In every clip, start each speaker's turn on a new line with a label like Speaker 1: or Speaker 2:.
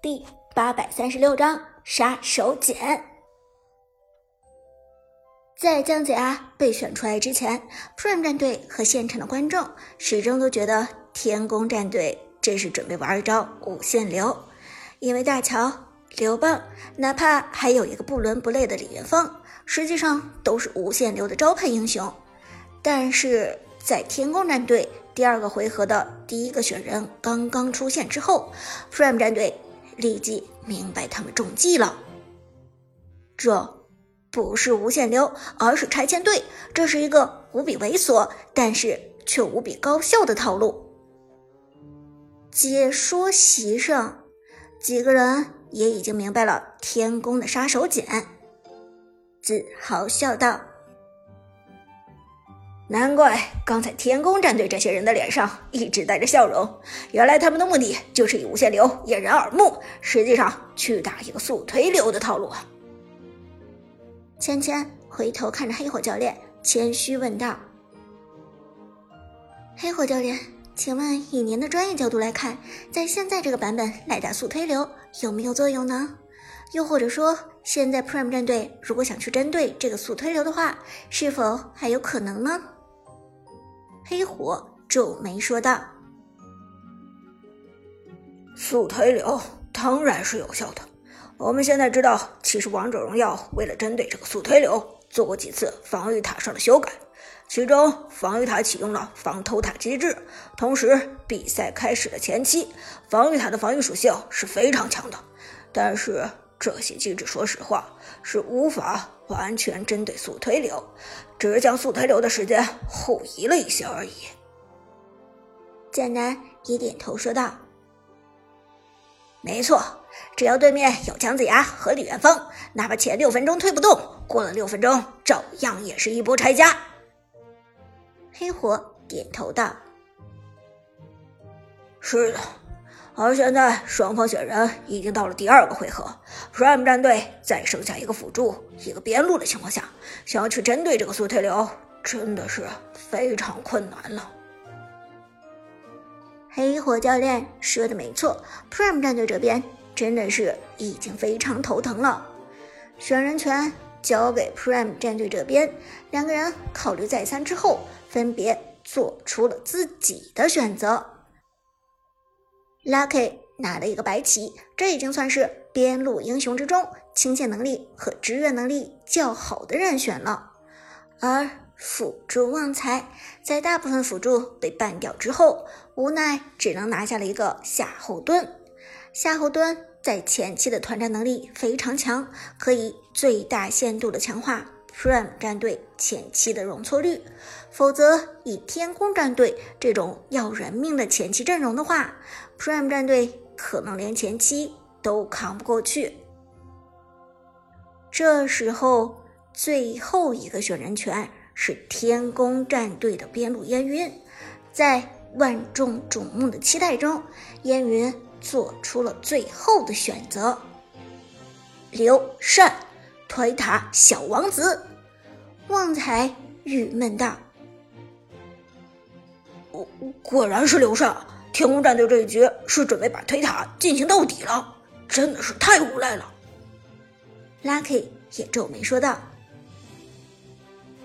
Speaker 1: 第八百三十六章杀手锏。在姜子牙被选出来之前，Prime 战队和现场的观众始终都觉得天宫战队这是准备玩一招无限流，因为大乔、刘邦，哪怕还有一个不伦不类的李元芳，实际上都是无限流的招牌英雄。但是在天宫战队第二个回合的第一个选人刚刚出现之后，Prime 战队。立即明白他们中计了，这不是无限流，而是拆迁队。这是一个无比猥琐，但是却无比高效的套路。解说席上，几个人也已经明白了天宫的杀手锏，自豪笑道。难怪刚才天宫战队这些人的脸上一直带着笑容，原来他们的目的就是以无限流掩人耳目，实际上去打一个速推流的套路。芊芊回头看着黑火教练，谦虚问道：“黑火教练，请问以您的专业角度来看，在现在这个版本来打速推流有没有作用呢？又或者说，现在 Prime 战队如果想去针对这个速推流的话，是否还有可能呢？”黑火皱眉说道：“
Speaker 2: 速推流当然是有效的。我们现在知道，其实王者荣耀为了针对这个速推流，做过几次防御塔上的修改。其中，防御塔启用了防偷塔机制，同时比赛开始的前期，防御塔的防御属性是非常强的。但是，这些机制，说实话是无法完全针对速推流，只是将速推流的时间后移了一些而已。
Speaker 1: 剑南也点头说道：“
Speaker 2: 没错，只要对面有姜子牙和李元芳，哪怕前六分钟推不动，过了六分钟照样也是一波拆家。”
Speaker 1: 黑火点头道：“
Speaker 2: 是的。”而现在，双方选人已经到了第二个回合，Prime 战队在剩下一个辅助、一个边路的情况下，想要去针对这个速推流，真的是非常困难了。
Speaker 1: 黑火教练说的没错，Prime 战队这边真的是已经非常头疼了。选人权交给 Prime 战队这边，两个人考虑再三之后，分别做出了自己的选择。Lucky 拿了一个白起，这已经算是边路英雄之中清线能力和支援能力较好的人选了。而辅助旺财在大部分辅助被 ban 掉之后，无奈只能拿下了一个夏侯惇。夏侯惇在前期的团战能力非常强，可以最大限度的强化。Prime 战队前期的容错率，否则以天宫战队这种要人命的前期阵容的话，Prime 战队可能连前期都扛不过去。这时候，最后一个选人权是天宫战队的边路烟云，在万众瞩目的期待中，烟云做出了最后的选择，刘禅。推塔小王子，旺财郁闷道：“
Speaker 2: 果果然是刘禅，天空战队这一局是准备把推塔进行到底了，真的是太无赖了。
Speaker 1: ”Lucky 也皱眉说道：“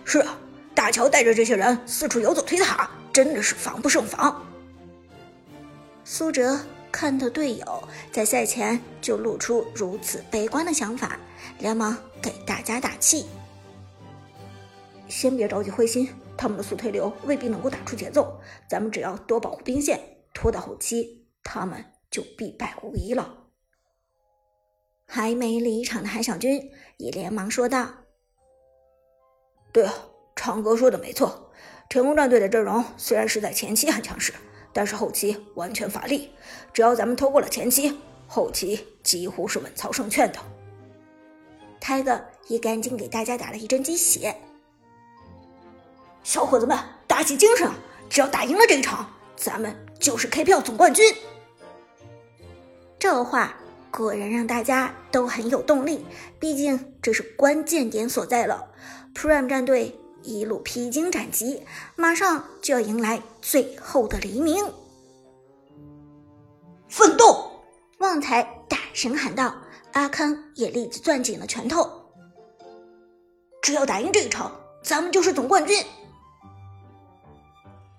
Speaker 2: 是啊，大乔带着这些人四处游走推塔，真的是防不胜防。”
Speaker 1: 苏哲。看到队友在赛前就露出如此悲观的想法，连忙给大家打气：“
Speaker 2: 先别着急灰心，他们的速推流未必能够打出节奏，咱们只要多保护兵线，拖到后期，他们就必败无疑了。”
Speaker 1: 还没离场的韩小军也连忙说道：“
Speaker 2: 对啊，长哥说的没错，天空战队的阵容虽然是在前期很强势。”但是后期完全乏力，只要咱们拖过了前期，后期几乎是稳操胜券的。
Speaker 1: 泰哥也赶紧给大家打了一针鸡血，
Speaker 2: 小伙子们打起精神，只要打赢了这一场，咱们就是 KPL 总冠军。
Speaker 1: 这话果然让大家都很有动力，毕竟这是关键点所在了，Prime 战队。一路披荆斩棘，马上就要迎来最后的黎明。
Speaker 2: 奋斗！
Speaker 1: 旺财大声喊道。阿康也立即攥紧了拳头。
Speaker 2: 只要打赢这一场，咱们就是总冠军。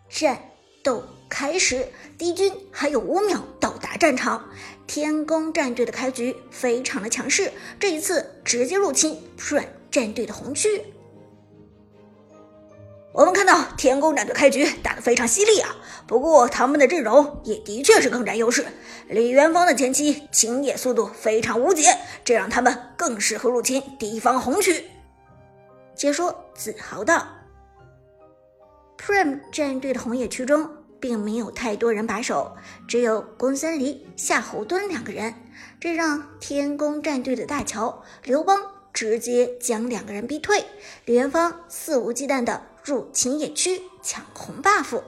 Speaker 1: 战斗开始，敌军还有五秒到达战场。天宫战队的开局非常的强势，这一次直接入侵软战队的红区。
Speaker 2: 我们看到天宫战队开局打得非常犀利啊，不过他们的阵容也的确是更占优势。李元芳的前期清野速度非常无解，这让他们更适合入侵敌方红区。
Speaker 1: 解说自豪道：“Prime 战队的红野区中并没有太多人把守，只有公孙离、夏侯惇两个人，这让天宫战队的大乔刘邦直接将两个人逼退。李元芳肆无忌惮的。”入侵野区抢红 buff，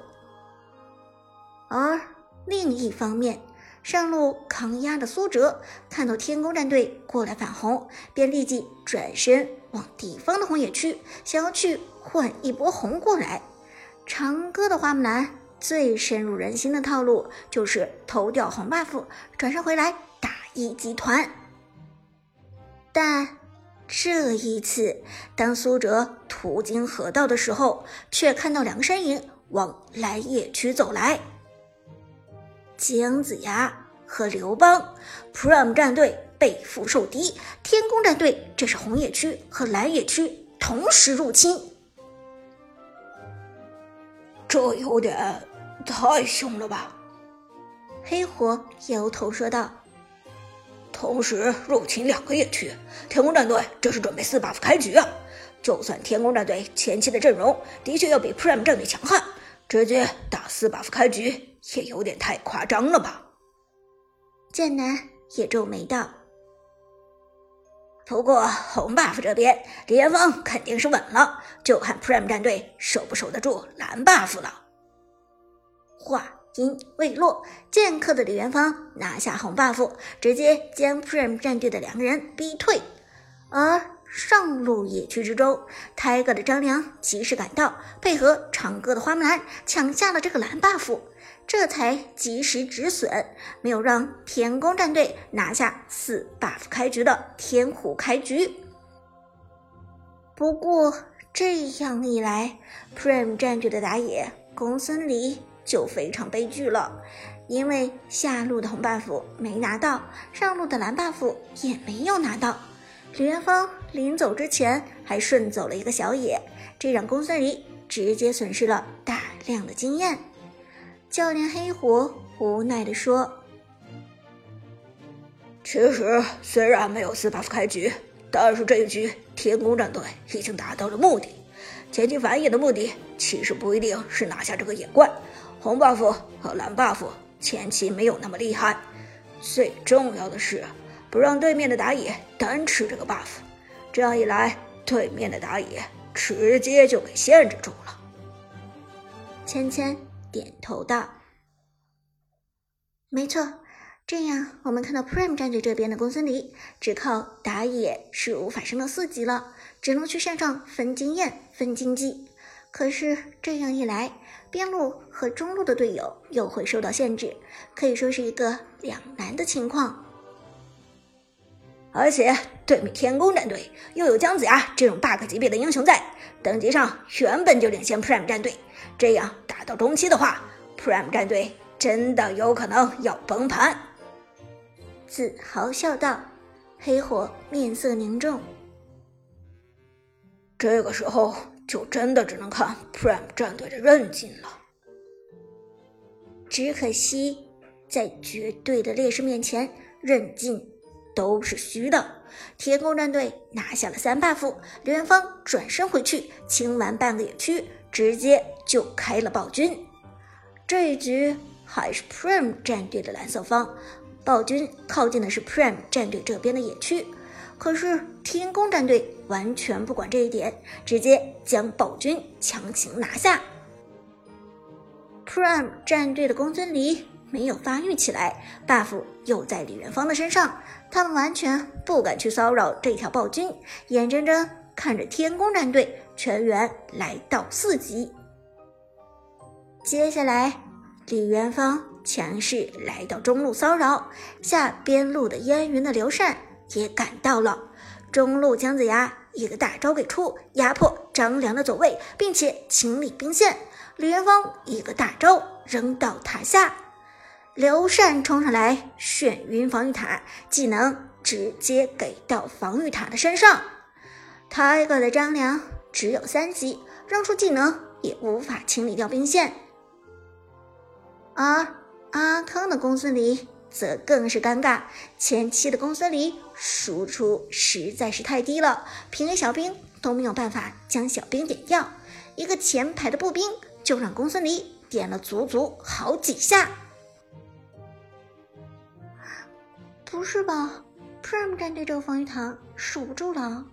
Speaker 1: 而另一方面，上路抗压的苏哲看到天宫战队过来反红，便立即转身往敌方的红野区，想要去换一波红过来。长歌的花木兰最深入人心的套路就是偷掉红 buff，转身回来打一集团，但。这一次，当苏哲途经河道的时候，却看到两个身影往蓝野区走来。姜子牙和刘邦，Prime 战队背负受敌，天宫战队这是红野区和蓝野区同时入侵，
Speaker 2: 这有点太凶了吧？
Speaker 1: 黑火摇头说道。
Speaker 2: 同时入侵两个野区，天空战队这是准备四 buff 开局啊！就算天空战队前期的阵容的确要比 Prime 战队强悍，直接打四 buff 开局也有点太夸张了吧？
Speaker 1: 剑南也皱眉道。
Speaker 2: 不过红 buff 这边，李元芳肯定是稳了，就看 Prime 战队守不守得住蓝 buff 了。
Speaker 1: 话。音未落，剑客的李元芳拿下红 buff，直接将 Prime 战队的两个人逼退。而上路野区之中，Tiger 的张良及时赶到，配合长歌的花木兰抢下了这个蓝 buff，这才及时止损，没有让天宫战队拿下四 buff 开局的天虎开局。不过这样一来，Prime 战队的打野公孙离。就非常悲剧了，因为下路的红 buff 没拿到，上路的蓝 buff 也没有拿到。李元芳临走之前还顺走了一个小野，这让公孙离直接损失了大量的经验。教练黑虎无奈地说：“
Speaker 2: 其实虽然没有四 buff 开局，但是这一局天宫战队已经达到了目的。前期反野的目的其实不一定是拿下这个野怪。”红 buff 和蓝 buff 前期没有那么厉害，最重要的是不让对面的打野单吃这个 buff，这样一来，对面的打野直接就给限制住了。
Speaker 1: 芊芊点头道：“没错，这样我们看到 Prime 战队这边的公孙离，只靠打野是无法升到四级了，只能去线上分经验、分经济。可是这样一来。”边路和中路的队友又会受到限制，可以说是一个两难的情况。
Speaker 2: 而且对面天宫战队又有姜子牙这种 bug 级别的英雄在，等级上原本就领先 Prime 战队，这样打到中期的话，Prime 战队真的有可能要崩盘。
Speaker 1: 自豪笑道，黑火面色凝重。
Speaker 2: 这个时候。就真的只能看 Prime 战队的韧劲了。
Speaker 1: 只可惜，在绝对的劣势面前，韧劲都是虚的。天宫战队拿下了三 buff，刘元芳转身回去清完半个野区，直接就开了暴君。这一局还是 Prime 战队的蓝色方，暴君靠近的是 Prime 战队这边的野区。可是天宫战队完全不管这一点，直接将暴君强行拿下。Prime 战队的公孙离没有发育起来，buff 又在李元芳的身上，他们完全不敢去骚扰这条暴君，眼睁睁看着天宫战队全员来到四级。接下来，李元芳强势来到中路骚扰，下边路的烟云的刘禅也赶到了。中路姜子牙一个大招给出，压迫张良的走位，并且清理兵线。李元芳一个大招扔到塔下，刘禅冲上来眩晕防御塔，技能直接给到防御塔的身上。他一个的张良只有三级，扔出技能也无法清理掉兵线。而阿康的公孙离则更是尴尬，前期的公孙离输出实在是太低了，平 A 小兵都没有办法将小兵点掉，一个前排的步兵就让公孙离点了足足好几下。不是吧，Prime 战队这个防御塔守不住了。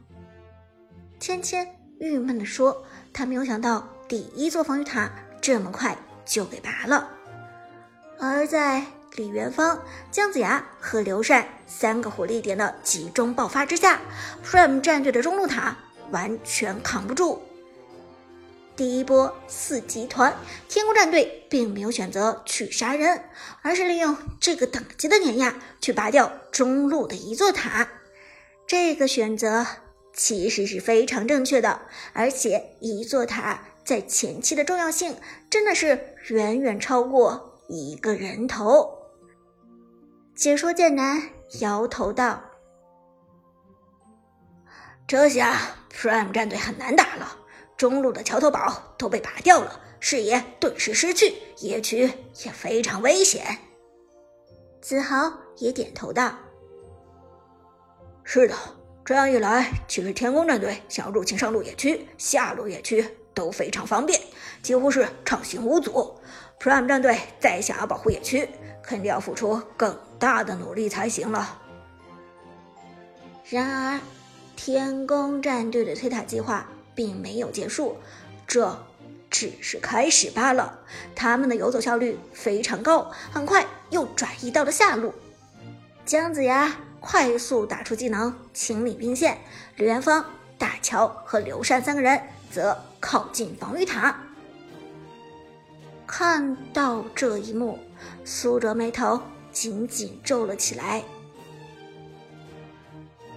Speaker 1: 芊芊郁闷地说：“他没有想到第一座防御塔这么快就给拔了。”而在李元芳、姜子牙和刘禅三个火力点的集中爆发之下，Prime 战队的中路塔完全扛不住。第一波四集团天空战队并没有选择去杀人，而是利用这个等级的碾压去拔掉中路的一座塔。这个选择。其实是非常正确的，而且一座塔在前期的重要性真的是远远超过一个人头。解说剑南摇头道：“
Speaker 2: 这下 Prime 战队很难打了，中路的桥头堡都被拔掉了，视野顿时失去，野区也非常危险。”
Speaker 1: 子豪也点头道：“
Speaker 2: 是的。”这样一来，其实天宫战队想要入侵上路野区、下路野区都非常方便，几乎是畅行无阻。Prime 战队再想要保护野区，肯定要付出更大的努力才行了。
Speaker 1: 然而，天宫战队的推塔计划并没有结束，这只是开始罢了。他们的游走效率非常高，很快又转移到了下路。姜子牙。快速打出技能清理兵线，李元芳、大乔和刘禅三个人则靠近防御塔。看到这一幕，苏哲眉头紧紧皱了起来。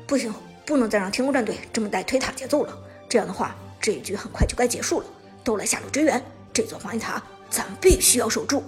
Speaker 2: 不行，不能再让天空战队这么带推塔节奏了。这样的话，这一局很快就该结束了。都来下路支援，这座防御塔咱必须要守住。